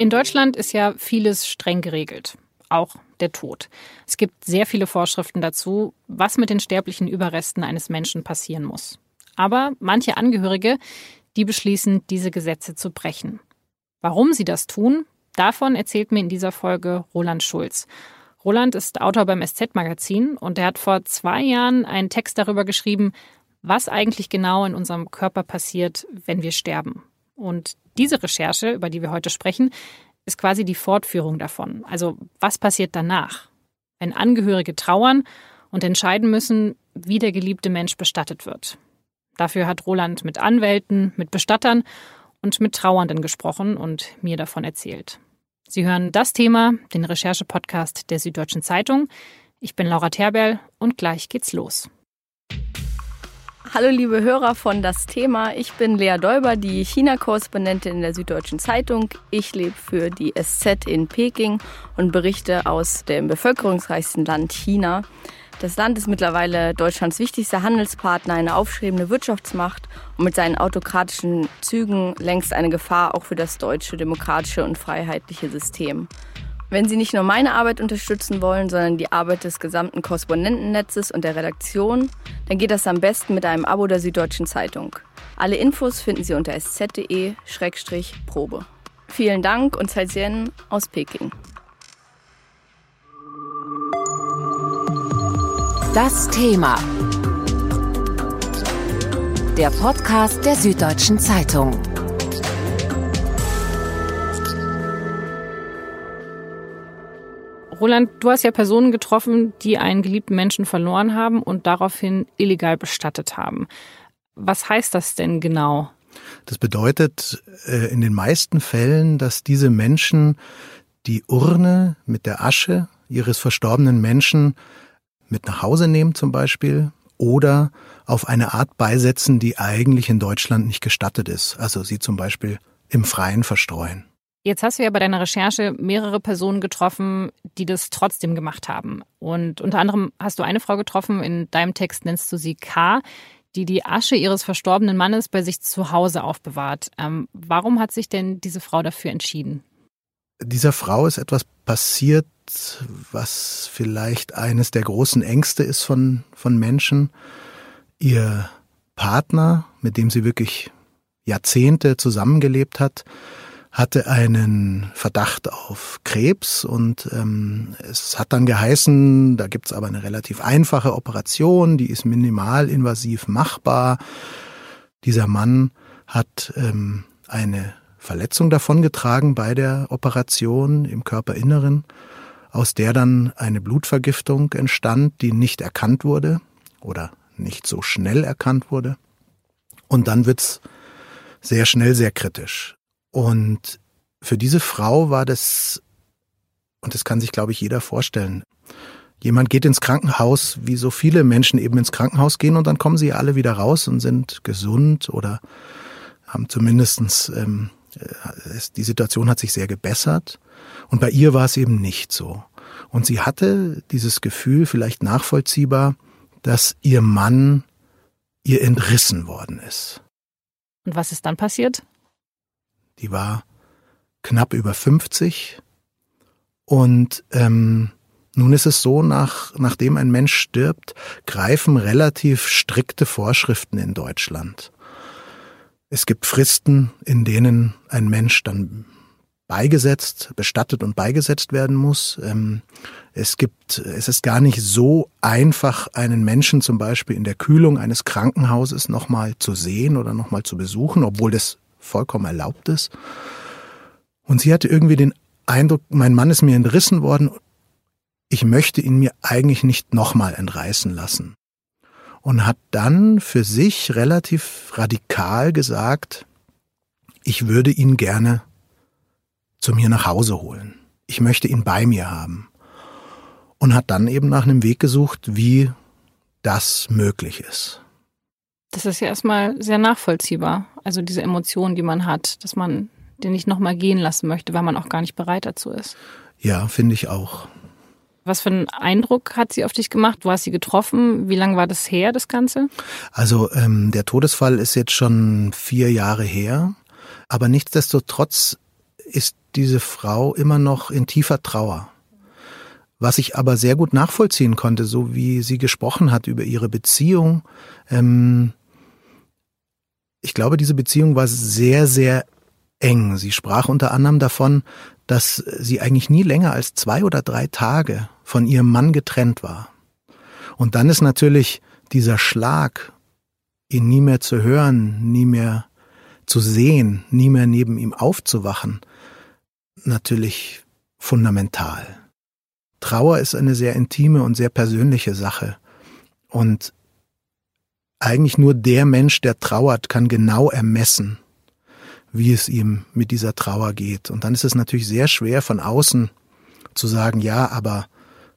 In Deutschland ist ja vieles streng geregelt, auch der Tod. Es gibt sehr viele Vorschriften dazu, was mit den sterblichen Überresten eines Menschen passieren muss. Aber manche Angehörige, die beschließen, diese Gesetze zu brechen. Warum sie das tun, davon erzählt mir in dieser Folge Roland Schulz. Roland ist Autor beim SZ-Magazin und er hat vor zwei Jahren einen Text darüber geschrieben, was eigentlich genau in unserem Körper passiert, wenn wir sterben. Und diese Recherche, über die wir heute sprechen, ist quasi die Fortführung davon. Also was passiert danach, wenn Angehörige trauern und entscheiden müssen, wie der geliebte Mensch bestattet wird. Dafür hat Roland mit Anwälten, mit Bestattern und mit Trauernden gesprochen und mir davon erzählt. Sie hören das Thema, den Recherche-Podcast der Süddeutschen Zeitung. Ich bin Laura Terberl und gleich geht's los. Hallo liebe Hörer von Das Thema. Ich bin Lea Däuber, die China-Korrespondentin in der Süddeutschen Zeitung. Ich lebe für die SZ in Peking und berichte aus dem bevölkerungsreichsten Land China. Das Land ist mittlerweile Deutschlands wichtigster Handelspartner, eine aufstrebende Wirtschaftsmacht und mit seinen autokratischen Zügen längst eine Gefahr auch für das deutsche demokratische und freiheitliche System. Wenn Sie nicht nur meine Arbeit unterstützen wollen, sondern die Arbeit des gesamten Korrespondentennetzes und der Redaktion, dann geht das am besten mit einem Abo der Süddeutschen Zeitung. Alle Infos finden Sie unter sz.de-probe. Vielen Dank und Zaijian aus Peking. Das Thema. Der Podcast der Süddeutschen Zeitung. Roland, du hast ja Personen getroffen, die einen geliebten Menschen verloren haben und daraufhin illegal bestattet haben. Was heißt das denn genau? Das bedeutet äh, in den meisten Fällen, dass diese Menschen die Urne mit der Asche ihres verstorbenen Menschen mit nach Hause nehmen zum Beispiel oder auf eine Art beisetzen, die eigentlich in Deutschland nicht gestattet ist. Also sie zum Beispiel im Freien verstreuen. Jetzt hast du ja bei deiner Recherche mehrere Personen getroffen, die das trotzdem gemacht haben. Und unter anderem hast du eine Frau getroffen, in deinem Text nennst du sie K, die die Asche ihres verstorbenen Mannes bei sich zu Hause aufbewahrt. Ähm, warum hat sich denn diese Frau dafür entschieden? Dieser Frau ist etwas passiert, was vielleicht eines der großen Ängste ist von, von Menschen. Ihr Partner, mit dem sie wirklich Jahrzehnte zusammengelebt hat, hatte einen Verdacht auf Krebs und ähm, es hat dann geheißen, da gibt's aber eine relativ einfache Operation, die ist minimalinvasiv machbar. Dieser Mann hat ähm, eine Verletzung davongetragen bei der Operation im Körperinneren, aus der dann eine Blutvergiftung entstand, die nicht erkannt wurde oder nicht so schnell erkannt wurde. Und dann wird's sehr schnell sehr kritisch. Und für diese Frau war das, und das kann sich, glaube ich, jeder vorstellen, jemand geht ins Krankenhaus, wie so viele Menschen eben ins Krankenhaus gehen und dann kommen sie alle wieder raus und sind gesund oder haben zumindestens ähm, äh, die Situation hat sich sehr gebessert. Und bei ihr war es eben nicht so. Und sie hatte dieses Gefühl, vielleicht nachvollziehbar, dass ihr Mann ihr entrissen worden ist. Und was ist dann passiert? Die war knapp über 50 und ähm, nun ist es so, nach, nachdem ein Mensch stirbt, greifen relativ strikte Vorschriften in Deutschland. Es gibt Fristen, in denen ein Mensch dann beigesetzt, bestattet und beigesetzt werden muss. Ähm, es gibt, es ist gar nicht so einfach, einen Menschen zum Beispiel in der Kühlung eines Krankenhauses nochmal zu sehen oder nochmal zu besuchen, obwohl das vollkommen erlaubt ist. Und sie hatte irgendwie den Eindruck, mein Mann ist mir entrissen worden, ich möchte ihn mir eigentlich nicht nochmal entreißen lassen. Und hat dann für sich relativ radikal gesagt, ich würde ihn gerne zu mir nach Hause holen. Ich möchte ihn bei mir haben. Und hat dann eben nach einem Weg gesucht, wie das möglich ist. Das ist ja erstmal sehr nachvollziehbar. Also diese Emotionen, die man hat, dass man den nicht nochmal gehen lassen möchte, weil man auch gar nicht bereit dazu ist. Ja, finde ich auch. Was für einen Eindruck hat sie auf dich gemacht? Du hast sie getroffen. Wie lange war das her, das Ganze? Also ähm, der Todesfall ist jetzt schon vier Jahre her. Aber nichtsdestotrotz ist diese Frau immer noch in tiefer Trauer. Was ich aber sehr gut nachvollziehen konnte, so wie sie gesprochen hat über ihre Beziehung. Ähm, ich glaube, diese Beziehung war sehr, sehr eng. Sie sprach unter anderem davon, dass sie eigentlich nie länger als zwei oder drei Tage von ihrem Mann getrennt war. Und dann ist natürlich dieser Schlag, ihn nie mehr zu hören, nie mehr zu sehen, nie mehr neben ihm aufzuwachen, natürlich fundamental. Trauer ist eine sehr intime und sehr persönliche Sache. Und eigentlich nur der Mensch, der trauert, kann genau ermessen, wie es ihm mit dieser Trauer geht. Und dann ist es natürlich sehr schwer von außen zu sagen, ja, aber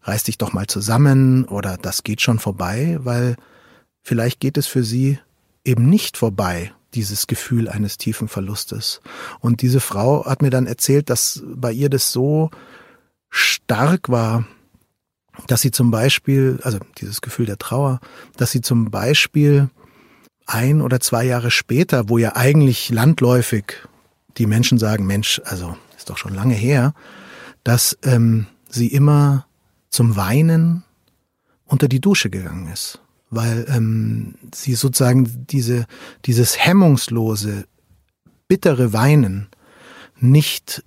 reiß dich doch mal zusammen oder das geht schon vorbei, weil vielleicht geht es für sie eben nicht vorbei, dieses Gefühl eines tiefen Verlustes. Und diese Frau hat mir dann erzählt, dass bei ihr das so stark war, dass sie zum Beispiel, also dieses Gefühl der Trauer, dass sie zum Beispiel ein oder zwei Jahre später, wo ja eigentlich landläufig die Menschen sagen, Mensch, also ist doch schon lange her, dass ähm, sie immer zum Weinen unter die Dusche gegangen ist, weil ähm, sie sozusagen diese dieses hemmungslose, bittere Weinen nicht,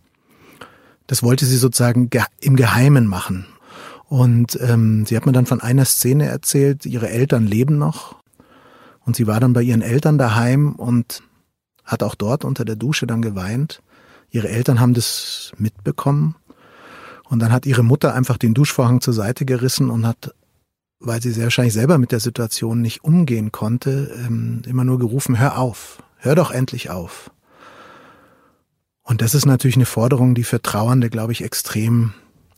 das wollte sie sozusagen im Geheimen machen. Und ähm, sie hat mir dann von einer Szene erzählt, ihre Eltern leben noch und sie war dann bei ihren Eltern daheim und hat auch dort unter der Dusche dann geweint. Ihre Eltern haben das mitbekommen. Und dann hat ihre Mutter einfach den Duschvorhang zur Seite gerissen und hat, weil sie sehr wahrscheinlich selber mit der Situation nicht umgehen konnte, ähm, immer nur gerufen, hör auf, hör doch endlich auf. Und das ist natürlich eine Forderung, die für Trauernde, glaube ich, extrem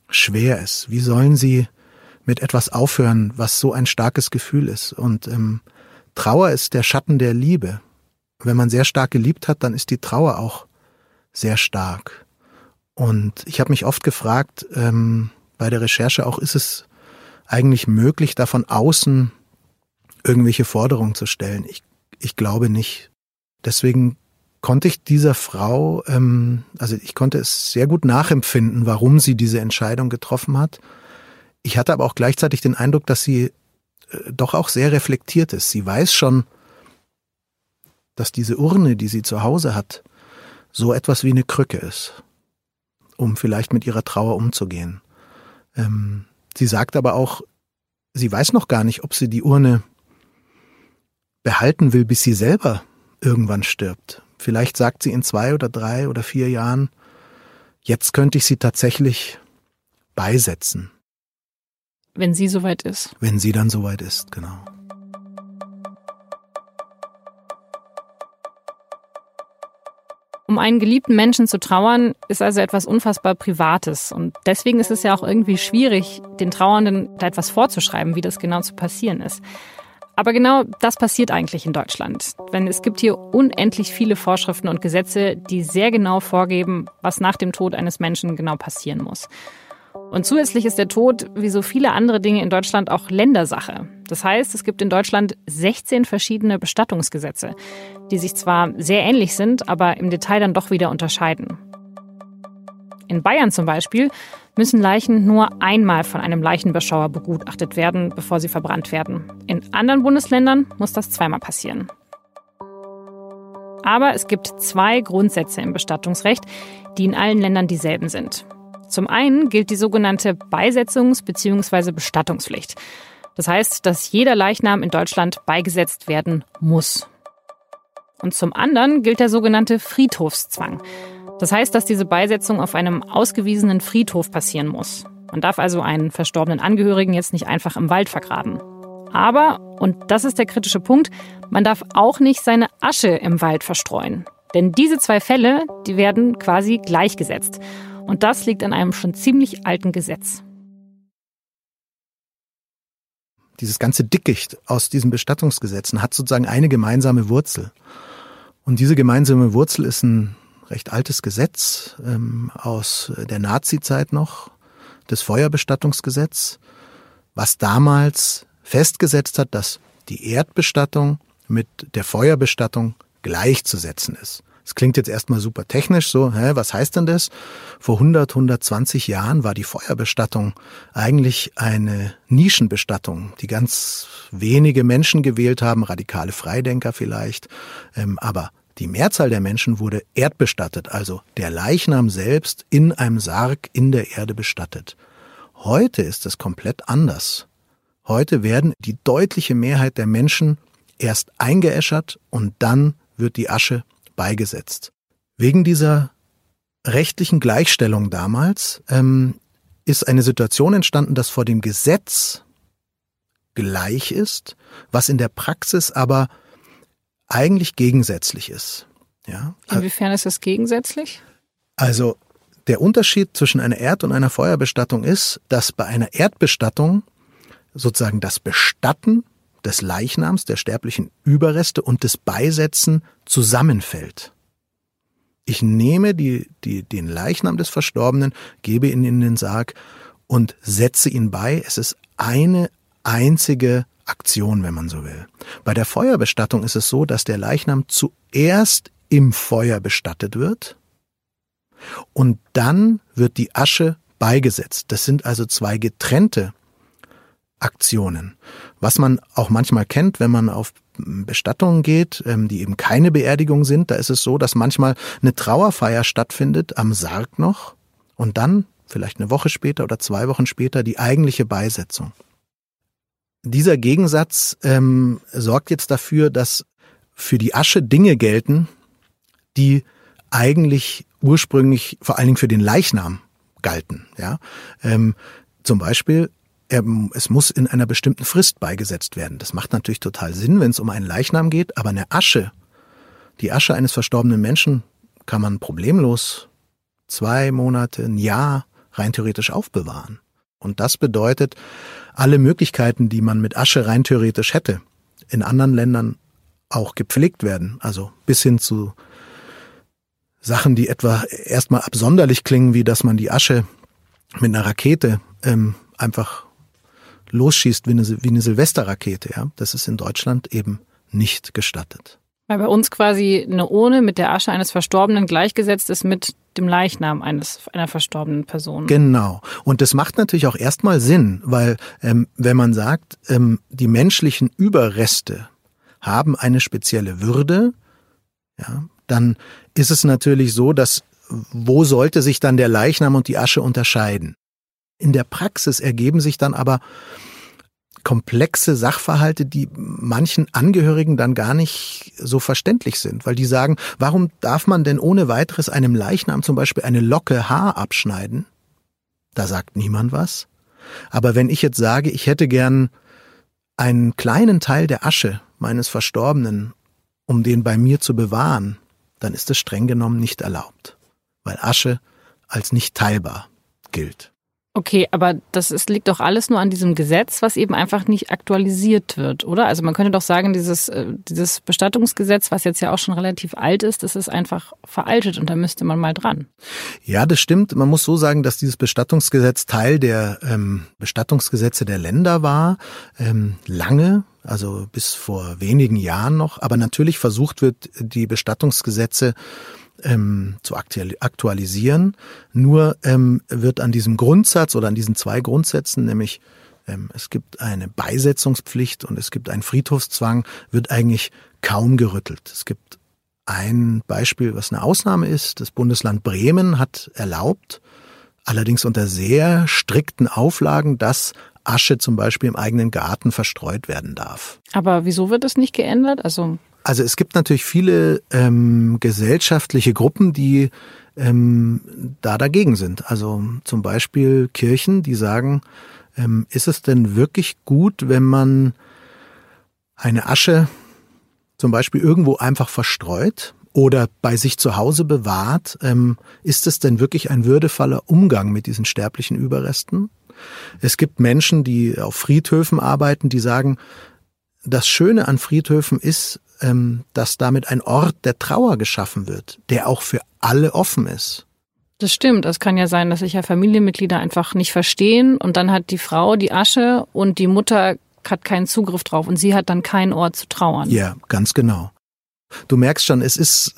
schwer ist. Wie sollen sie mit etwas aufhören, was so ein starkes Gefühl ist? Und ähm, Trauer ist der Schatten der Liebe. Wenn man sehr stark geliebt hat, dann ist die Trauer auch sehr stark. Und ich habe mich oft gefragt, ähm, bei der Recherche auch, ist es eigentlich möglich, da von außen irgendwelche Forderungen zu stellen? Ich, ich glaube nicht. Deswegen konnte ich dieser Frau, ähm, also ich konnte es sehr gut nachempfinden, warum sie diese Entscheidung getroffen hat. Ich hatte aber auch gleichzeitig den Eindruck, dass sie äh, doch auch sehr reflektiert ist. Sie weiß schon, dass diese Urne, die sie zu Hause hat, so etwas wie eine Krücke ist, um vielleicht mit ihrer Trauer umzugehen. Ähm, sie sagt aber auch, sie weiß noch gar nicht, ob sie die Urne behalten will, bis sie selber irgendwann stirbt. Vielleicht sagt sie in zwei oder drei oder vier Jahren, jetzt könnte ich sie tatsächlich beisetzen. Wenn sie soweit ist. Wenn sie dann soweit ist, genau. Um einen geliebten Menschen zu trauern, ist also etwas unfassbar Privates. Und deswegen ist es ja auch irgendwie schwierig, den Trauernden da etwas vorzuschreiben, wie das genau zu passieren ist. Aber genau das passiert eigentlich in Deutschland. Denn es gibt hier unendlich viele Vorschriften und Gesetze, die sehr genau vorgeben, was nach dem Tod eines Menschen genau passieren muss. Und zusätzlich ist der Tod, wie so viele andere Dinge in Deutschland, auch Ländersache. Das heißt, es gibt in Deutschland 16 verschiedene Bestattungsgesetze, die sich zwar sehr ähnlich sind, aber im Detail dann doch wieder unterscheiden. In Bayern zum Beispiel müssen Leichen nur einmal von einem Leichenbeschauer begutachtet werden, bevor sie verbrannt werden. In anderen Bundesländern muss das zweimal passieren. Aber es gibt zwei Grundsätze im Bestattungsrecht, die in allen Ländern dieselben sind. Zum einen gilt die sogenannte Beisetzungs- bzw. Bestattungspflicht. Das heißt, dass jeder Leichnam in Deutschland beigesetzt werden muss. Und zum anderen gilt der sogenannte Friedhofszwang. Das heißt, dass diese Beisetzung auf einem ausgewiesenen Friedhof passieren muss. Man darf also einen verstorbenen Angehörigen jetzt nicht einfach im Wald vergraben. Aber, und das ist der kritische Punkt, man darf auch nicht seine Asche im Wald verstreuen. Denn diese zwei Fälle, die werden quasi gleichgesetzt. Und das liegt an einem schon ziemlich alten Gesetz. Dieses ganze Dickicht aus diesen Bestattungsgesetzen hat sozusagen eine gemeinsame Wurzel. Und diese gemeinsame Wurzel ist ein recht altes Gesetz ähm, aus der Nazi-Zeit noch, das Feuerbestattungsgesetz, was damals festgesetzt hat, dass die Erdbestattung mit der Feuerbestattung gleichzusetzen ist. Es klingt jetzt erstmal super technisch, so, hä, was heißt denn das? Vor 100, 120 Jahren war die Feuerbestattung eigentlich eine Nischenbestattung, die ganz wenige Menschen gewählt haben, radikale Freidenker vielleicht, ähm, aber die Mehrzahl der Menschen wurde erdbestattet, also der Leichnam selbst in einem Sarg in der Erde bestattet. Heute ist es komplett anders. Heute werden die deutliche Mehrheit der Menschen erst eingeäschert und dann wird die Asche beigesetzt. Wegen dieser rechtlichen Gleichstellung damals ähm, ist eine Situation entstanden, dass vor dem Gesetz gleich ist, was in der Praxis aber eigentlich gegensätzlich ist. Ja? Inwiefern ist es gegensätzlich? Also der Unterschied zwischen einer Erd- und einer Feuerbestattung ist, dass bei einer Erdbestattung sozusagen das Bestatten des Leichnams, der sterblichen Überreste und des Beisetzen zusammenfällt. Ich nehme die, die, den Leichnam des Verstorbenen, gebe ihn in den Sarg und setze ihn bei. Es ist eine einzige Aktion, wenn man so will. Bei der Feuerbestattung ist es so, dass der Leichnam zuerst im Feuer bestattet wird und dann wird die Asche beigesetzt. Das sind also zwei getrennte Aktionen. Was man auch manchmal kennt, wenn man auf Bestattungen geht, ähm, die eben keine Beerdigung sind, da ist es so, dass manchmal eine Trauerfeier stattfindet am Sarg noch und dann vielleicht eine Woche später oder zwei Wochen später die eigentliche Beisetzung. Dieser Gegensatz ähm, sorgt jetzt dafür, dass für die Asche Dinge gelten, die eigentlich ursprünglich vor allen Dingen für den Leichnam galten. Ja, ähm, zum Beispiel er, es muss in einer bestimmten Frist beigesetzt werden. Das macht natürlich total Sinn, wenn es um einen Leichnam geht, aber eine Asche, die Asche eines verstorbenen Menschen kann man problemlos zwei Monate, ein Jahr rein theoretisch aufbewahren. Und das bedeutet, alle Möglichkeiten, die man mit Asche rein theoretisch hätte, in anderen Ländern auch gepflegt werden. Also bis hin zu Sachen, die etwa erstmal absonderlich klingen, wie dass man die Asche mit einer Rakete ähm, einfach losschießt wie eine, wie eine Silvesterrakete. Ja? Das ist in Deutschland eben nicht gestattet. Weil bei uns quasi eine Urne mit der Asche eines Verstorbenen gleichgesetzt ist mit dem Leichnam eines einer verstorbenen Person. Genau. Und das macht natürlich auch erstmal Sinn, weil ähm, wenn man sagt, ähm, die menschlichen Überreste haben eine spezielle Würde, ja, dann ist es natürlich so, dass wo sollte sich dann der Leichnam und die Asche unterscheiden? In der Praxis ergeben sich dann aber komplexe Sachverhalte, die manchen Angehörigen dann gar nicht so verständlich sind, weil die sagen, warum darf man denn ohne weiteres einem Leichnam zum Beispiel eine Locke Haar abschneiden? Da sagt niemand was. Aber wenn ich jetzt sage, ich hätte gern einen kleinen Teil der Asche meines Verstorbenen, um den bei mir zu bewahren, dann ist es streng genommen nicht erlaubt, weil Asche als nicht teilbar gilt. Okay, aber das ist, liegt doch alles nur an diesem Gesetz, was eben einfach nicht aktualisiert wird, oder? Also man könnte doch sagen, dieses, äh, dieses Bestattungsgesetz, was jetzt ja auch schon relativ alt ist, das ist einfach veraltet und da müsste man mal dran. Ja, das stimmt. Man muss so sagen, dass dieses Bestattungsgesetz Teil der ähm, Bestattungsgesetze der Länder war, ähm, lange, also bis vor wenigen Jahren noch. Aber natürlich versucht wird, die Bestattungsgesetze ähm, zu aktualisieren. Nur ähm, wird an diesem Grundsatz oder an diesen zwei Grundsätzen, nämlich ähm, es gibt eine Beisetzungspflicht und es gibt einen Friedhofszwang, wird eigentlich kaum gerüttelt. Es gibt ein Beispiel, was eine Ausnahme ist. Das Bundesland Bremen hat erlaubt, allerdings unter sehr strikten Auflagen, dass Asche zum Beispiel im eigenen Garten verstreut werden darf. Aber wieso wird das nicht geändert? Also also es gibt natürlich viele ähm, gesellschaftliche Gruppen, die ähm, da dagegen sind. Also zum Beispiel Kirchen, die sagen, ähm, ist es denn wirklich gut, wenn man eine Asche zum Beispiel irgendwo einfach verstreut oder bei sich zu Hause bewahrt? Ähm, ist es denn wirklich ein würdevoller Umgang mit diesen sterblichen Überresten? Es gibt Menschen, die auf Friedhöfen arbeiten, die sagen, das Schöne an Friedhöfen ist, ähm, dass damit ein Ort der Trauer geschaffen wird, der auch für alle offen ist. Das stimmt. Es kann ja sein, dass sich ja Familienmitglieder einfach nicht verstehen und dann hat die Frau die Asche und die Mutter hat keinen Zugriff drauf und sie hat dann keinen Ort zu trauern. Ja, ganz genau. Du merkst schon, es ist,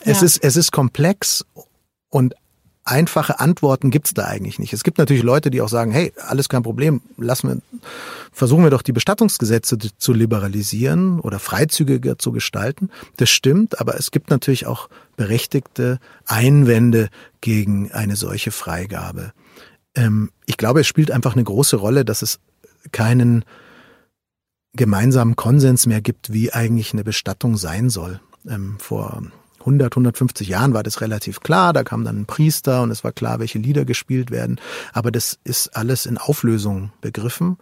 es Ja. ist, es ist komplex und einfache Antworten gibt's da eigentlich nicht. Es gibt natürlich Leute, die auch sagen, hey, alles kein Problem, lassen wir, versuchen wir doch die Bestattungsgesetze zu liberalisieren oder freizügiger zu gestalten. Das stimmt, aber es gibt natürlich auch berechtigte Einwände gegen eine solche Freigabe. Ähm, ich glaube, es spielt einfach eine große Rolle, dass es keinen gemeinsamen Konsens mehr gibt, wie eigentlich eine Bestattung sein soll. Ähm, vor 100, 150 Jahren war das relativ klar, da kam dann ein Priester und es war klar, welche Lieder gespielt werden, aber das ist alles in Auflösung begriffen,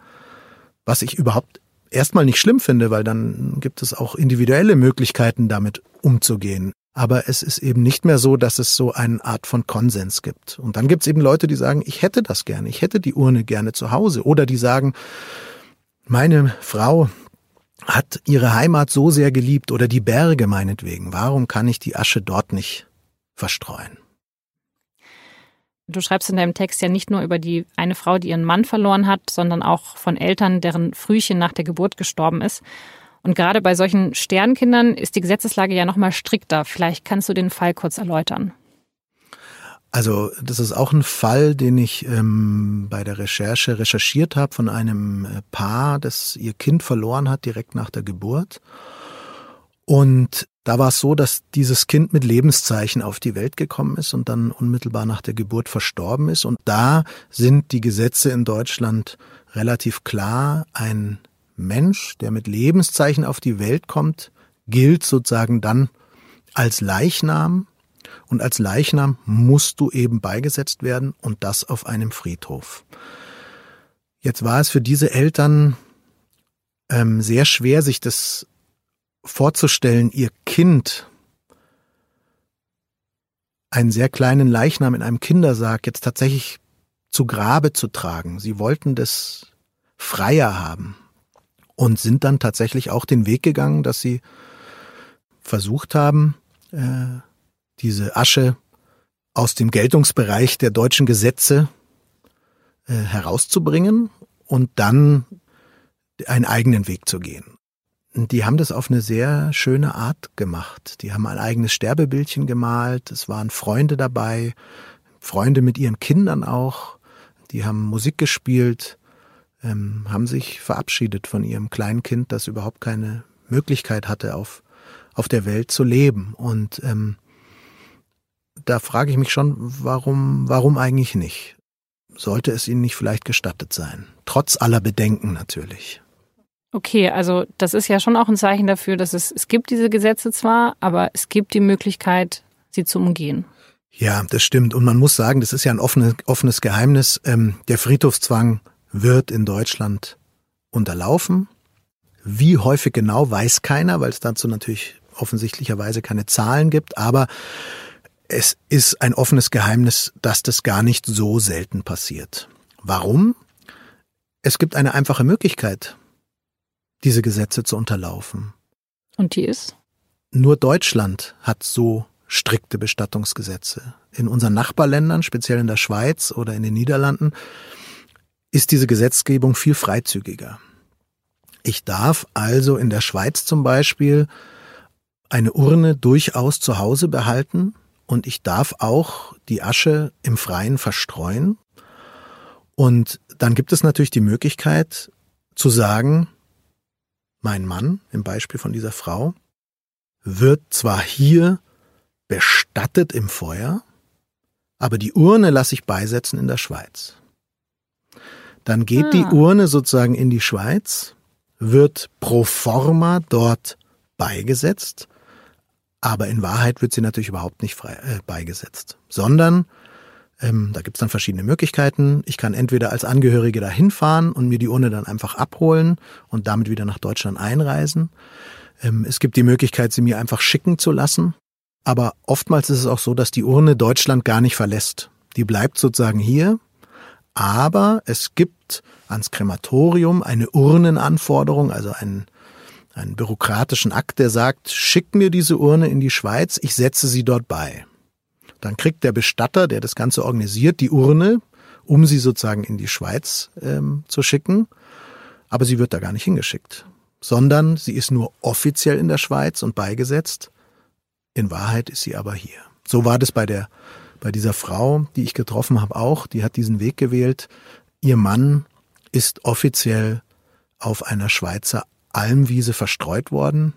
was ich überhaupt erstmal nicht schlimm finde, weil dann gibt es auch individuelle Möglichkeiten, damit umzugehen. Aber es ist eben nicht mehr so, dass es so eine Art von Konsens gibt. Und dann gibt es eben Leute, die sagen, ich hätte das gerne, ich hätte die Urne gerne zu Hause. Oder die sagen, meine Frau hat ihre Heimat so sehr geliebt oder die Berge meinetwegen. Warum kann ich die Asche dort nicht verstreuen? Du schreibst in deinem Text ja nicht nur über die eine Frau, die ihren Mann verloren hat, sondern auch von Eltern, deren Frühchen nach der Geburt gestorben ist. Und gerade bei solchen Sternkindern ist die Gesetzeslage ja noch mal strikter. Vielleicht kannst du den Fall kurz erläutern. Also das ist auch ein Fall, den ich ähm, bei der Recherche recherchiert habe von einem äh, Paar, das ihr Kind verloren hat direkt nach der Geburt. Und da war es so, dass dieses Kind mit Lebenszeichen auf die Welt gekommen ist und dann unmittelbar nach der Geburt verstorben ist. Und da sind die Gesetze in Deutschland relativ klar. Ein Mensch, der mit Lebenszeichen auf die Welt kommt, gilt sozusagen dann als Leichnam und als Leichnam musst du eben beigesetzt werden und das auf einem Friedhof. Jetzt war es für diese Eltern ähm, sehr schwer, sich das vorzustellen, ihr Kind, einen sehr kleinen Leichnam in einem Kindersarg jetzt tatsächlich zu Grabe zu tragen. Sie wollten das freier haben und sind dann tatsächlich auch den Weg gegangen, dass sie versucht haben, äh, diese Asche aus dem Geltungsbereich der deutschen Gesetze äh, herauszubringen und dann einen eigenen Weg zu gehen. Die haben das auf eine sehr schöne Art gemacht. Die haben ein eigenes Sterbebildchen gemalt, es waren Freunde dabei, Freunde mit ihren Kindern auch, die haben Musik gespielt, ähm, haben sich verabschiedet von ihrem kleinen Kind, das überhaupt keine Möglichkeit hatte, auf, auf der Welt zu leben. Und ähm, da frage ich mich schon, warum, warum eigentlich nicht? Sollte es ihnen nicht vielleicht gestattet sein? Trotz aller Bedenken natürlich. Okay, also das ist ja schon auch ein Zeichen dafür, dass es, es gibt diese Gesetze zwar, aber es gibt die Möglichkeit, sie zu umgehen. Ja, das stimmt. Und man muss sagen, das ist ja ein offenes, offenes Geheimnis. Ähm, der Friedhofszwang wird in Deutschland unterlaufen. Wie häufig genau, weiß keiner, weil es dazu natürlich offensichtlicherweise keine Zahlen gibt. Aber es ist ein offenes Geheimnis, dass das gar nicht so selten passiert. Warum? Es gibt eine einfache Möglichkeit, diese Gesetze zu unterlaufen. Und die ist? Nur Deutschland hat so strikte Bestattungsgesetze. In unseren Nachbarländern, speziell in der Schweiz oder in den Niederlanden, ist diese Gesetzgebung viel freizügiger. Ich darf also in der Schweiz zum Beispiel eine Urne durchaus zu Hause behalten und ich darf auch die Asche im Freien verstreuen. Und dann gibt es natürlich die Möglichkeit zu sagen, mein Mann, im Beispiel von dieser Frau, wird zwar hier bestattet im Feuer, aber die Urne lasse ich beisetzen in der Schweiz. Dann geht Ah. die Urne sozusagen in die Schweiz, wird pro forma dort beigesetzt, aber in Wahrheit wird sie natürlich überhaupt nicht frei, äh, beigesetzt, sondern ähm, da gibt's dann verschiedene Möglichkeiten. Ich kann entweder als Angehörige dahin fahren und mir die Urne dann einfach abholen und damit wieder nach Deutschland einreisen. Ähm, es gibt die Möglichkeit, sie mir einfach schicken zu lassen. Aber oftmals ist es auch so, dass die Urne Deutschland gar nicht verlässt. Die bleibt sozusagen hier. Aber es gibt ans Krematorium eine Urnenanforderung, also einen, einen bürokratischen Akt, der sagt, schick mir diese Urne in die Schweiz, ich setze sie dort bei. Dann kriegt der Bestatter, der das Ganze organisiert, die Urne, um sie sozusagen in die Schweiz ähm, zu schicken. Aber sie wird da gar nicht hingeschickt. sondern sie ist nur offiziell in der Schweiz und beigesetzt. In Wahrheit ist sie aber hier. So war das bei der bei dieser Frau, die ich getroffen habe, auch. Die hat diesen Weg gewählt. Ihr Mann ist offiziell auf einer Schweizer Almwiese verstreut worden,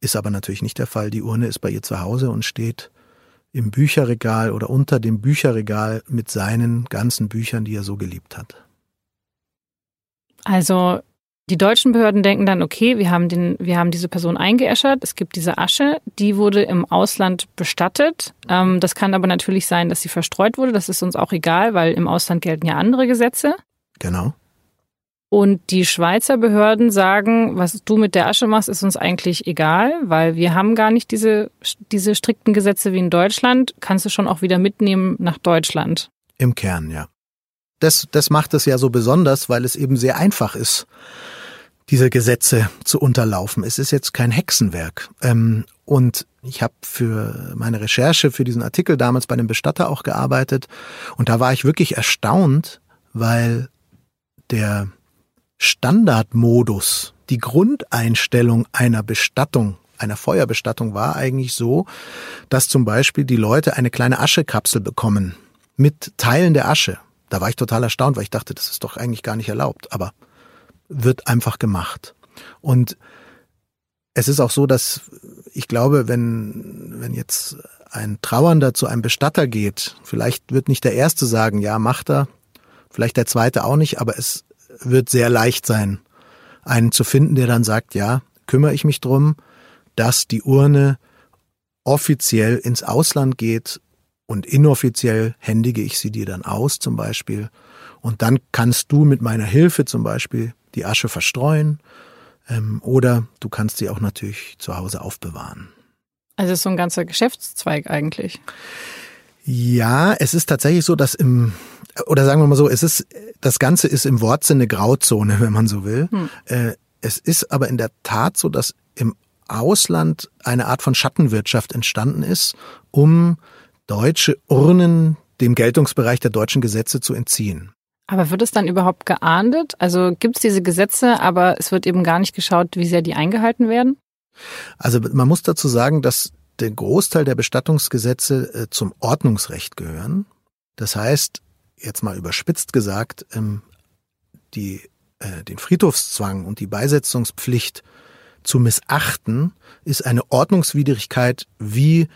ist aber natürlich nicht der Fall. Die Urne ist bei ihr zu Hause und steht im Bücherregal oder unter dem Bücherregal mit seinen ganzen Büchern, die er so geliebt hat. Also die deutschen Behörden denken dann, okay, wir haben, den, wir haben diese Person eingeäschert, es gibt diese Asche, die wurde im Ausland bestattet. Ähm, das kann aber natürlich sein, dass sie verstreut wurde. Das ist uns auch egal, weil im Ausland gelten ja andere Gesetze. Genau. Und die Schweizer Behörden sagen, was du mit der Asche machst, ist uns eigentlich egal, weil wir haben gar nicht diese, diese strikten Gesetze wie in Deutschland. Kannst du schon auch wieder mitnehmen nach Deutschland. Im Kern, ja. Das, das macht es ja so besonders, weil es eben sehr einfach ist, diese Gesetze zu unterlaufen. Es ist jetzt kein Hexenwerk. Ähm, und ich habe für meine Recherche für diesen Artikel damals bei einem Bestatter auch gearbeitet. Und da war ich wirklich erstaunt, weil der Standardmodus, die Grundeinstellung einer Bestattung, einer Feuerbestattung war eigentlich so, dass zum Beispiel die Leute eine kleine Aschekapsel bekommen mit Teilen der Asche. Da war ich total erstaunt, weil ich dachte, das ist doch eigentlich gar nicht erlaubt. Aber wird einfach gemacht. Und es ist auch so, dass ich glaube, wenn, wenn jetzt ein Trauernder zu einem Bestatter geht, vielleicht wird nicht der Erste sagen, ja, macht er, vielleicht der Zweite auch nicht, aber es wird sehr leicht sein, einen zu finden, der dann sagt, ja, kümmere ich mich drum, dass die Urne offiziell ins Ausland geht und inoffiziell händige ich sie dir dann aus zum Beispiel. Und dann kannst du mit meiner Hilfe zum Beispiel die Asche verstreuen ähm, oder du kannst sie auch natürlich zu Hause aufbewahren. Also ist so ein ganzer Geschäftszweig eigentlich. Ja, es ist tatsächlich so, dass im, oder sagen wir mal so, es ist, das Ganze ist im Wortsinne Grauzone, wenn man so will. Hm. Äh, es ist aber in der Tat so, dass im Ausland eine Art von Schattenwirtschaft entstanden ist, um deutsche Urnen dem Geltungsbereich der deutschen Gesetze zu entziehen. Aber wird es dann überhaupt geahndet? Also gibt es diese Gesetze, aber es wird eben gar nicht geschaut, wie sehr die eingehalten werden? Also man muss dazu sagen, dass der Großteil der Bestattungsgesetze äh, zum Ordnungsrecht gehören. Das heißt, jetzt mal überspitzt gesagt, ähm, die, äh, den Friedhofszwang und die Beisetzungspflicht zu missachten, ist eine Ordnungswidrigkeit wie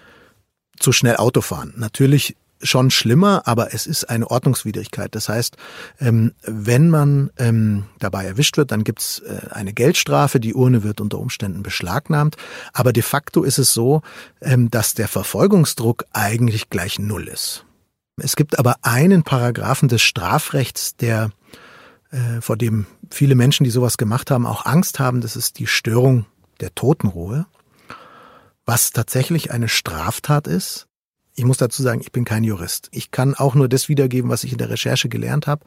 zu schnell Autofahren. Natürlich schon schlimmer, aber es ist eine Ordnungswidrigkeit. Das heißt, ähm, wenn man ähm, dabei erwischt wird, dann gibt's äh, eine Geldstrafe, die Urne wird unter Umständen beschlagnahmt, aber de facto ist es so, ähm, dass der Verfolgungsdruck eigentlich gleich null ist. Es gibt aber einen Paragraphen des Strafrechts, der äh, vor dem viele Menschen, die sowas gemacht haben, auch Angst haben, das ist die Störung der Totenruhe, was tatsächlich eine Straftat ist, ich muss dazu sagen, ich bin kein Jurist. Ich kann auch nur das wiedergeben, was ich in der Recherche gelernt habe.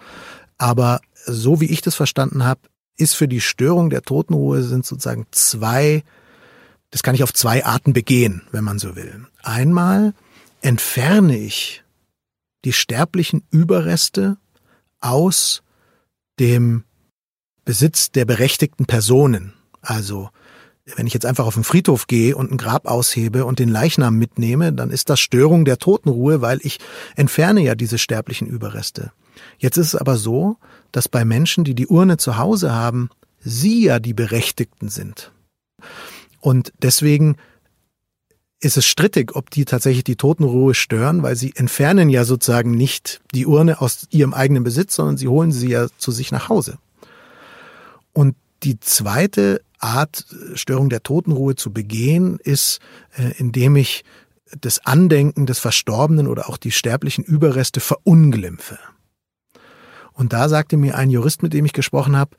Aber so wie ich das verstanden habe, ist für die Störung der Totenruhe sind sozusagen zwei, das kann ich auf zwei Arten begehen, wenn man so will. Einmal entferne ich die sterblichen Überreste aus dem Besitz der berechtigten Personen. Also wenn ich jetzt einfach auf den Friedhof gehe und ein Grab aushebe und den Leichnam mitnehme, dann ist das Störung der Totenruhe, weil ich entferne ja diese sterblichen Überreste. Jetzt ist es aber so, dass bei Menschen, die die Urne zu Hause haben, sie ja die Berechtigten sind. Und deswegen ist es strittig, ob die tatsächlich die Totenruhe stören, weil sie entfernen ja sozusagen nicht die Urne aus ihrem eigenen Besitz, sondern sie holen sie ja zu sich nach Hause. Und die zweite Art, Störung der Totenruhe zu begehen, ist, äh, indem ich das Andenken des Verstorbenen oder auch die sterblichen Überreste verunglimpfe. Und da sagte mir ein Jurist, mit dem ich gesprochen habe,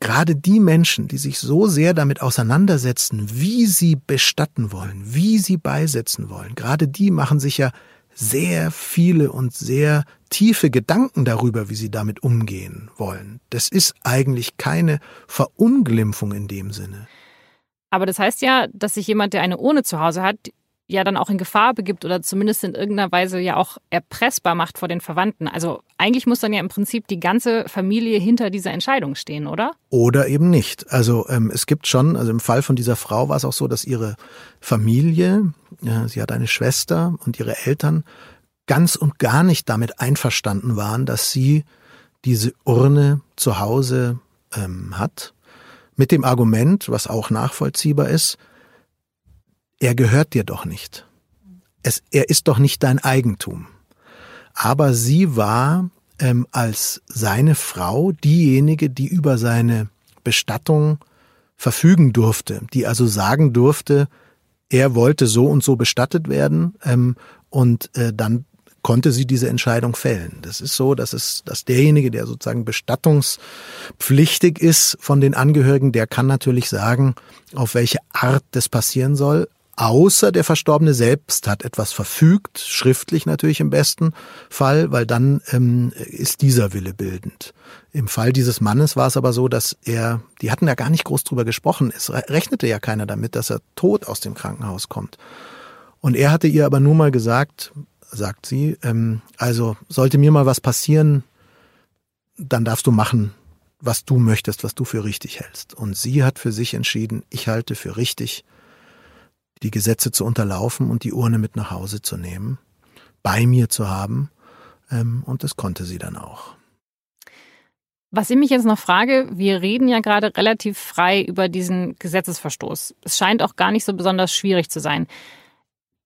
gerade die Menschen, die sich so sehr damit auseinandersetzen, wie sie bestatten wollen, wie sie beisetzen wollen, gerade die machen sich ja sehr viele und sehr tiefe Gedanken darüber, wie sie damit umgehen wollen. Das ist eigentlich keine Verunglimpfung in dem Sinne. Aber das heißt ja, dass sich jemand, der eine Urne zu Hause hat, ja dann auch in Gefahr begibt oder zumindest in irgendeiner Weise ja auch erpressbar macht vor den Verwandten. Also eigentlich muss dann ja im Prinzip die ganze Familie hinter dieser Entscheidung stehen, oder? Oder eben nicht. Also ähm, es gibt schon, also im Fall von dieser Frau war es auch so, dass ihre Familie, ja, sie hat eine Schwester und ihre Eltern ganz und gar nicht damit einverstanden waren, dass sie diese Urne zu Hause ähm, hat. Mit dem Argument, was auch nachvollziehbar ist, er gehört dir doch nicht. Es, er ist doch nicht dein Eigentum. Aber sie war ähm, als seine Frau diejenige, die über seine Bestattung verfügen durfte, die also sagen durfte, er wollte so und so bestattet werden ähm, und äh, dann konnte sie diese Entscheidung fällen. Das ist so, dass es, dass derjenige, der sozusagen bestattungspflichtig ist von den Angehörigen, der kann natürlich sagen, auf welche Art das passieren soll. Außer der Verstorbene selbst hat etwas verfügt, schriftlich natürlich im besten Fall, weil dann ähm, ist dieser Wille bildend. Im Fall dieses Mannes war es aber so, dass er, die hatten ja gar nicht groß drüber gesprochen, es rechnete ja keiner damit, dass er tot aus dem Krankenhaus kommt. Und er hatte ihr aber nur mal gesagt, sagt sie. Ähm, also sollte mir mal was passieren, dann darfst du machen, was du möchtest, was du für richtig hältst. Und sie hat für sich entschieden, ich halte für richtig, die Gesetze zu unterlaufen und die Urne mit nach Hause zu nehmen, bei mir zu haben. Ähm, und das konnte sie dann auch. Was ich mich jetzt noch frage, wir reden ja gerade relativ frei über diesen Gesetzesverstoß. Es scheint auch gar nicht so besonders schwierig zu sein.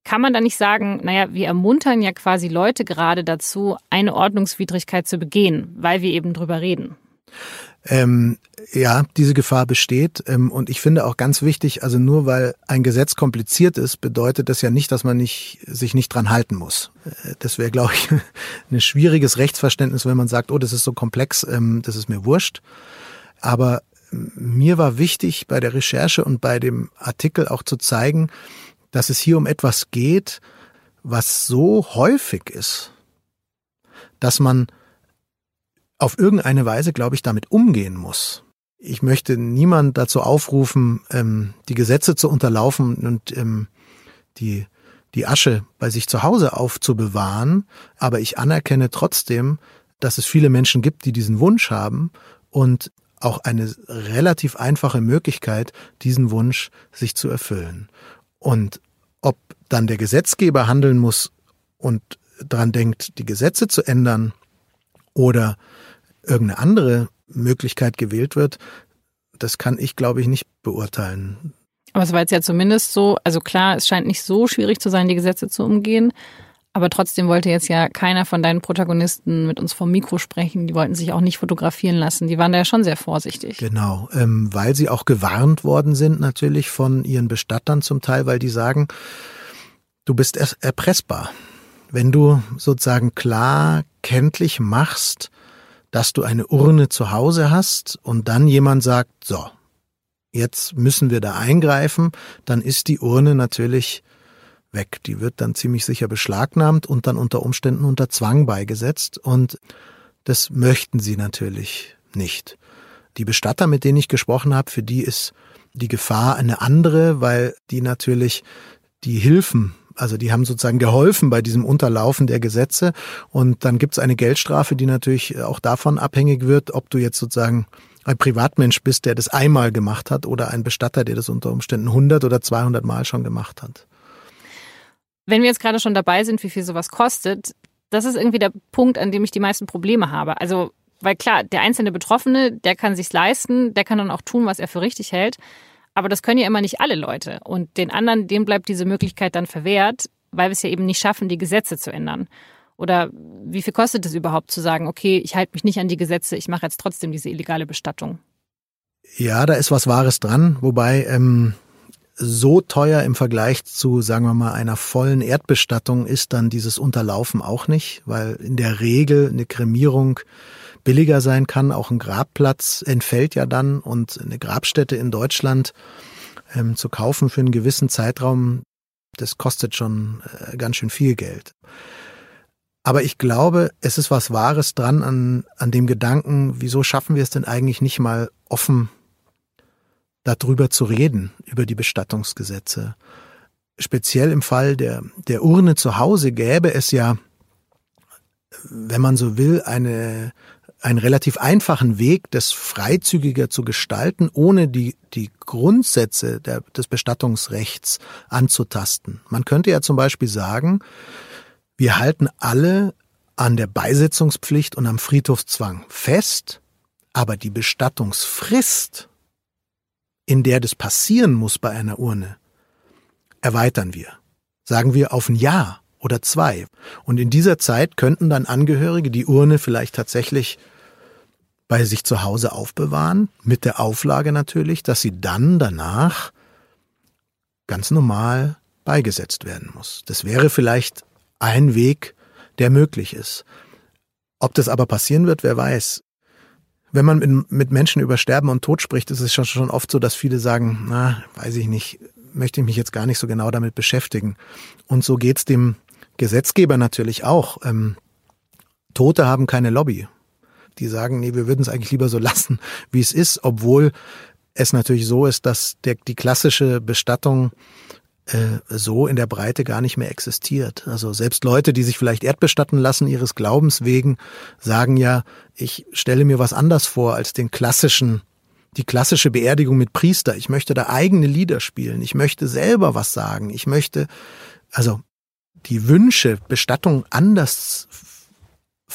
Kann man da nicht sagen, naja, wir ermuntern ja quasi Leute gerade dazu, eine Ordnungswidrigkeit zu begehen, weil wir eben drüber reden? Ähm, ja, diese Gefahr besteht. Ähm, und ich finde auch ganz wichtig, also nur weil ein Gesetz kompliziert ist, bedeutet das ja nicht, dass man nicht, sich nicht dran halten muss. Äh, das wäre, glaube ich, ein schwieriges Rechtsverständnis, wenn man sagt, oh, das ist so komplex, ähm, das ist mir wurscht. Aber mir war wichtig, bei der Recherche und bei dem Artikel auch zu zeigen, dass es hier um etwas geht, was so häufig ist, dass man auf irgendeine Weise, glaube ich, damit umgehen muss. Ich möchte niemand dazu aufrufen, ähm, die Gesetze zu unterlaufen und ähm, die, die Asche bei sich zu Hause aufzubewahren, aber ich anerkenne trotzdem, dass es viele Menschen gibt, die diesen Wunsch haben und auch eine relativ einfache Möglichkeit, diesen Wunsch sich zu erfüllen. Und ob dann der Gesetzgeber handeln muss und dran denkt, die Gesetze zu ändern oder irgendeine andere Möglichkeit gewählt wird, das kann ich, glaube ich, nicht beurteilen. Aber es war jetzt ja zumindest so, also klar, es scheint nicht so schwierig zu sein, die Gesetze zu umgehen. Aber trotzdem wollte jetzt ja keiner von deinen Protagonisten mit uns vom Mikro sprechen. Die wollten sich auch nicht fotografieren lassen. Die waren da ja schon sehr vorsichtig. Genau, ähm, weil sie auch gewarnt worden sind natürlich von ihren Bestattern zum Teil, weil die sagen, du bist erpressbar. Wenn du sozusagen klar kenntlich machst, dass du eine Urne zu Hause hast und dann jemand sagt, so, jetzt müssen wir da eingreifen, dann ist die Urne natürlich weg. Die wird dann ziemlich sicher beschlagnahmt und dann unter Umständen unter Zwang beigesetzt und das möchten sie natürlich nicht. Die Bestatter, mit denen ich gesprochen habe, für die ist die Gefahr eine andere, weil die natürlich die Hilfen, also die haben sozusagen geholfen bei diesem Unterlaufen der Gesetze und dann gibt es eine Geldstrafe, die natürlich auch davon abhängig wird, ob du jetzt sozusagen ein Privatmensch bist, der das einmal gemacht hat oder ein Bestatter, der das unter Umständen 100 oder 200 Mal schon gemacht hat. Wenn wir jetzt gerade schon dabei sind, wie viel sowas kostet, das ist irgendwie der Punkt, an dem ich die meisten Probleme habe. Also, weil klar, der einzelne Betroffene, der kann sich's leisten, der kann dann auch tun, was er für richtig hält. Aber das können ja immer nicht alle Leute. Und den anderen, denen bleibt diese Möglichkeit dann verwehrt, weil wir es ja eben nicht schaffen, die Gesetze zu ändern. Oder wie viel kostet es überhaupt zu sagen, okay, ich halte mich nicht an die Gesetze, ich mache jetzt trotzdem diese illegale Bestattung? Ja, da ist was Wahres dran, wobei ähm, so teuer im Vergleich zu, sagen wir mal, einer vollen Erdbestattung ist dann dieses Unterlaufen auch nicht, weil in der Regel eine Kremierung billiger sein kann. Auch ein Grabplatz entfällt ja dann und eine Grabstätte in Deutschland ähm, zu kaufen für einen gewissen Zeitraum, das kostet schon äh, ganz schön viel Geld. Aber ich glaube, es ist was Wahres dran an, an dem Gedanken, wieso schaffen wir es denn eigentlich nicht mal offen darüber zu reden, über die Bestattungsgesetze. Speziell im Fall der, der Urne zu Hause gäbe es ja wenn man so will, eine, einen relativ einfachen Weg, das freizügiger zu gestalten, ohne die, die Grundsätze der, des Bestattungsrechts anzutasten. Man könnte ja zum Beispiel sagen, wir halten alle an der Beisetzungspflicht und am Friedhofszwang fest, aber die Bestattungsfrist, in der das passieren muss bei einer Urne, erweitern wir. Sagen wir auf ein Jahr oder zwei. Und in dieser Zeit könnten dann Angehörige die Urne vielleicht tatsächlich bei sich zu Hause aufbewahren, mit der Auflage natürlich, dass sie dann danach ganz normal beigesetzt werden muss. Das wäre vielleicht ein Weg, der möglich ist. Ob das aber passieren wird, wer weiß. Wenn man mit Menschen über Sterben und Tod spricht, ist es schon oft so, dass viele sagen, na, weiß ich nicht, möchte ich mich jetzt gar nicht so genau damit beschäftigen. Und so geht's dem Gesetzgeber natürlich auch. Ähm, Tote haben keine Lobby. Die sagen, nee, wir würden es eigentlich lieber so lassen, wie es ist, obwohl es natürlich so ist, dass der, die klassische Bestattung äh, so in der Breite gar nicht mehr existiert. Also selbst Leute, die sich vielleicht erdbestatten lassen ihres Glaubens wegen, sagen ja, ich stelle mir was anders vor als den klassischen die klassische Beerdigung mit Priester. Ich möchte da eigene Lieder spielen. Ich möchte selber was sagen. Ich möchte, also die Wünsche, Bestattung anders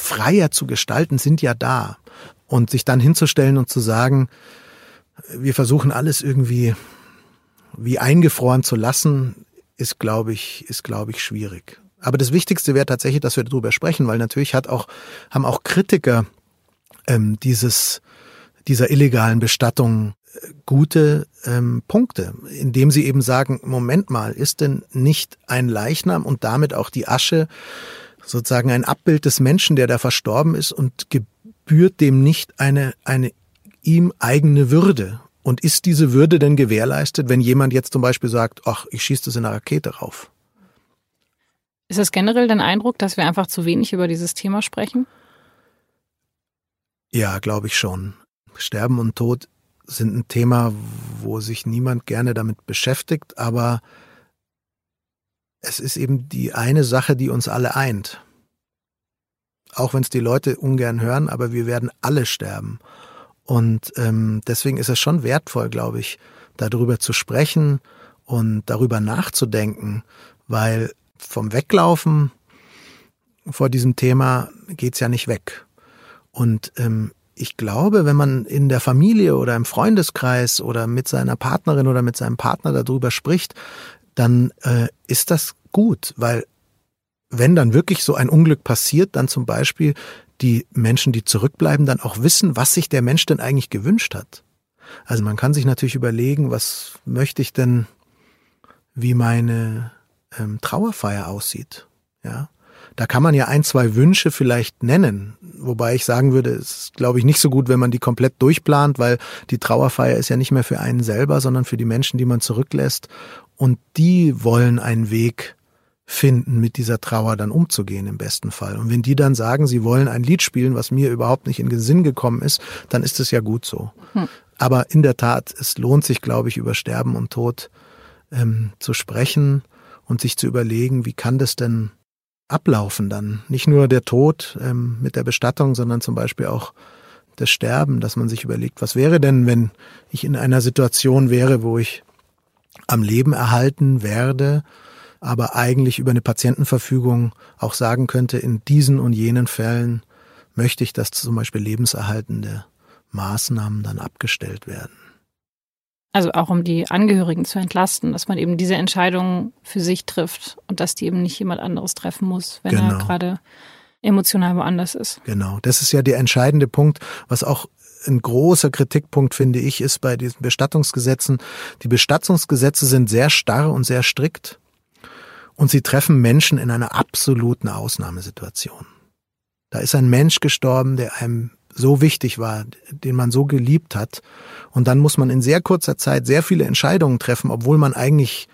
freier zu gestalten, sind ja da. Und sich dann hinzustellen und zu sagen, wir versuchen alles irgendwie wie eingefroren zu lassen, ist, glaube ich, ist, glaube ich, schwierig. Aber das Wichtigste wäre tatsächlich, dass wir darüber sprechen, weil natürlich hat auch, haben auch Kritiker ähm, dieses, dieser illegalen Bestattung äh, gute ähm, Punkte, indem sie eben sagen, Moment mal, ist denn nicht ein Leichnam und damit auch die Asche sozusagen ein Abbild des Menschen, der da verstorben ist und gebührt dem nicht eine, eine ihm eigene Würde? Und ist diese Würde denn gewährleistet, wenn jemand jetzt zum Beispiel sagt, ach, ich schieße das in eine Rakete rauf? Ist es generell dein Eindruck, dass wir einfach zu wenig über dieses Thema sprechen? Ja, glaube ich schon. Sterben und Tod sind ein Thema, wo sich niemand gerne damit beschäftigt, aber es ist eben die eine Sache, die uns alle eint. Auch wenn es die Leute ungern hören, aber wir werden alle sterben. Und ähm, deswegen ist es schon wertvoll, glaube ich, darüber zu sprechen und darüber nachzudenken, weil vom Weglaufen vor diesem Thema geht's ja nicht weg. Und ähm, ich glaube, wenn man in der Familie oder im Freundeskreis oder mit seiner Partnerin oder mit seinem Partner darüber spricht, dann äh, ist das gut, weil wenn dann wirklich so ein Unglück passiert, dann zum Beispiel die Menschen, die zurückbleiben, dann auch wissen, was sich der Mensch denn eigentlich gewünscht hat. Also man kann sich natürlich überlegen, was möchte ich denn, wie meine ähm, Trauerfeier aussieht. Ja, da kann man ja ein, zwei Wünsche vielleicht nennen, wobei ich sagen würde, es ist, glaube ich, nicht so gut, wenn man die komplett durchplant, weil die Trauerfeier ist ja nicht mehr für einen selber, sondern für die Menschen, die man zurücklässt. Und die wollen einen Weg finden, mit dieser Trauer dann umzugehen im besten Fall. Und wenn die dann sagen, sie wollen ein Lied spielen, was mir überhaupt nicht in den Sinn gekommen ist, dann ist es ja gut so. Hm. Aber in der Tat, es lohnt sich, glaube ich, über Sterben und Tod ähm, zu sprechen und sich zu überlegen, wie kann das denn ablaufen dann? Nicht nur der Tod ähm, mit der Bestattung, sondern zum Beispiel auch das Sterben, dass man sich überlegt, was wäre denn, wenn ich in einer Situation wäre, wo ich am Leben erhalten werde, aber eigentlich über eine Patientenverfügung auch sagen könnte, in diesen und jenen Fällen möchte ich, dass zum Beispiel lebenserhaltende Maßnahmen dann abgestellt werden. Also auch um die Angehörigen zu entlasten, dass man eben diese Entscheidung für sich trifft und dass die eben nicht jemand anderes treffen muss, wenn genau. er gerade emotional woanders ist. Genau, das ist ja der entscheidende Punkt, was auch ein großer Kritikpunkt, finde ich, ist bei diesen Bestattungsgesetzen. Die Bestattungsgesetze sind sehr starr und sehr strikt und sie treffen Menschen in einer absoluten Ausnahmesituation. Da ist ein Mensch gestorben, der einem so wichtig war, den man so geliebt hat. Und dann muss man in sehr kurzer Zeit sehr viele Entscheidungen treffen, obwohl man eigentlich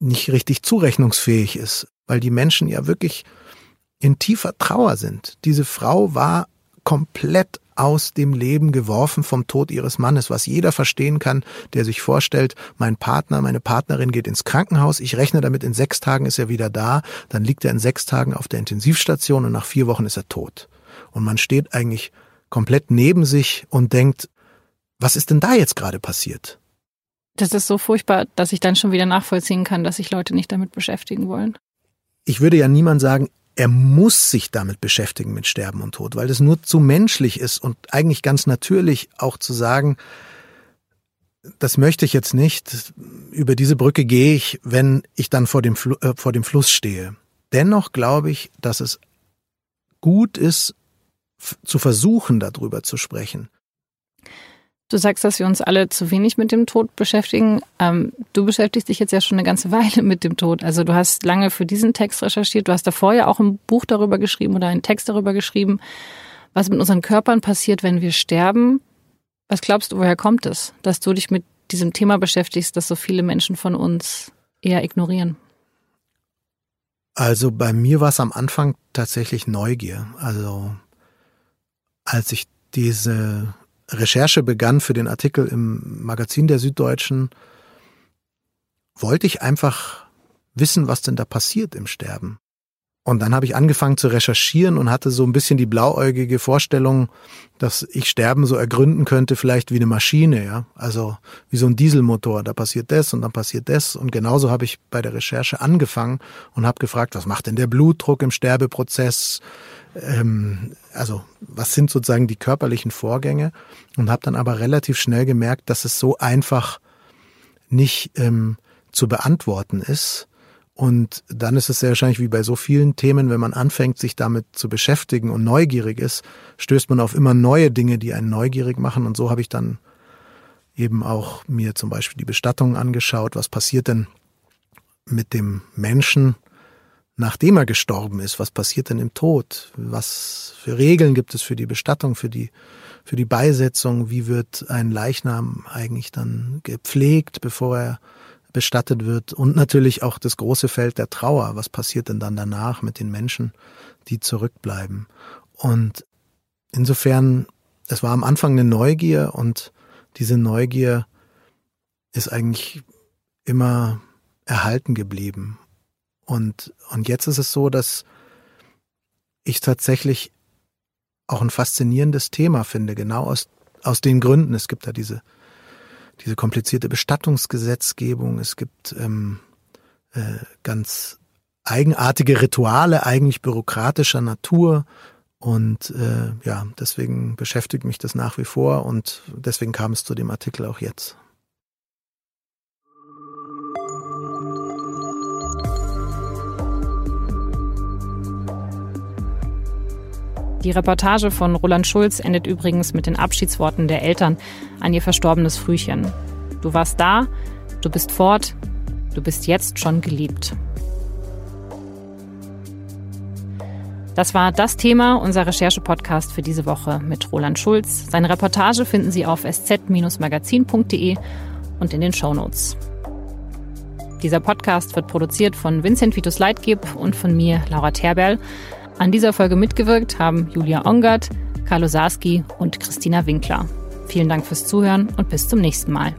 nicht richtig zurechnungsfähig ist, weil die Menschen ja wirklich in tiefer Trauer sind. Diese Frau war komplett aus dem Leben geworfen vom Tod ihres Mannes, was jeder verstehen kann, der sich vorstellt, mein Partner, meine Partnerin geht ins Krankenhaus, ich rechne damit, in sechs Tagen ist er wieder da, dann liegt er in sechs Tagen auf der Intensivstation und nach vier Wochen ist er tot. Und man steht eigentlich komplett neben sich und denkt, was ist denn da jetzt gerade passiert? Das ist so furchtbar, dass ich dann schon wieder nachvollziehen kann, dass sich Leute nicht damit beschäftigen wollen. Ich würde ja niemand sagen, er muss sich damit beschäftigen mit Sterben und Tod, weil das nur zu menschlich ist und eigentlich ganz natürlich auch zu sagen, das möchte ich jetzt nicht. Über diese Brücke gehe ich, wenn ich dann vor dem, Fl äh, vor dem Fluss stehe. Dennoch glaube ich, dass es gut ist, zu versuchen, darüber zu sprechen. Du sagst, dass wir uns alle zu wenig mit dem Tod beschäftigen. Ähm, du beschäftigst dich jetzt ja schon eine ganze Weile mit dem Tod. Also du hast lange für diesen Text recherchiert. Du hast davor ja auch ein Buch darüber geschrieben oder einen Text darüber geschrieben, was mit unseren Körpern passiert, wenn wir sterben. Was glaubst du, woher kommt es, dass du dich mit diesem Thema beschäftigst, das so viele Menschen von uns eher ignorieren? Also bei mir war es am Anfang tatsächlich Neugier. Also als ich diese Recherche begann für den Artikel im Magazin der Süddeutschen, wollte ich einfach wissen, was denn da passiert im Sterben. Und dann habe ich angefangen zu recherchieren und hatte so ein bisschen die blauäugige Vorstellung, dass ich Sterben so ergründen könnte, vielleicht wie eine Maschine, ja. Also wie so ein Dieselmotor. Da passiert das und dann passiert das. Und genauso habe ich bei der Recherche angefangen und habe gefragt, was macht denn der Blutdruck im Sterbeprozess? Ähm, also was sind sozusagen die körperlichen Vorgänge? Und habe dann aber relativ schnell gemerkt, dass es so einfach nicht ähm, zu beantworten ist und dann ist es sehr wahrscheinlich wie bei so vielen Themen, wenn man anfängt, sich damit zu beschäftigen und neugierig ist, stößt man auf immer neue Dinge, die einen neugierig machen. Und so habe ich dann eben auch mir zum Beispiel die Bestattung angeschaut. Was passiert denn mit dem Menschen, nachdem er gestorben ist? Was passiert denn im Tod? Was für Regeln gibt es für die Bestattung, für die, für die Beisetzung? Wie wird ein Leichnam eigentlich dann gepflegt, bevor er bestattet wird und natürlich auch das große Feld der Trauer. Was passiert denn dann danach mit den Menschen, die zurückbleiben? Und insofern, es war am Anfang eine Neugier und diese Neugier ist eigentlich immer erhalten geblieben. Und, und jetzt ist es so, dass ich tatsächlich auch ein faszinierendes Thema finde, genau aus, aus den Gründen. Es gibt da diese diese komplizierte Bestattungsgesetzgebung. Es gibt ähm, äh, ganz eigenartige Rituale, eigentlich bürokratischer Natur. Und äh, ja, deswegen beschäftigt mich das nach wie vor und deswegen kam es zu dem Artikel auch jetzt. Die Reportage von Roland Schulz endet übrigens mit den Abschiedsworten der Eltern an ihr verstorbenes Frühchen. Du warst da, du bist fort, du bist jetzt schon geliebt. Das war das Thema unser Recherche-Podcast für diese Woche mit Roland Schulz. Seine Reportage finden Sie auf sz-magazin.de und in den Shownotes. Dieser Podcast wird produziert von Vincent Vitus Leitgeb und von mir, Laura Terberl. An dieser Folge mitgewirkt haben Julia Ongert, Carlo Sarski und Christina Winkler. Vielen Dank fürs Zuhören und bis zum nächsten Mal.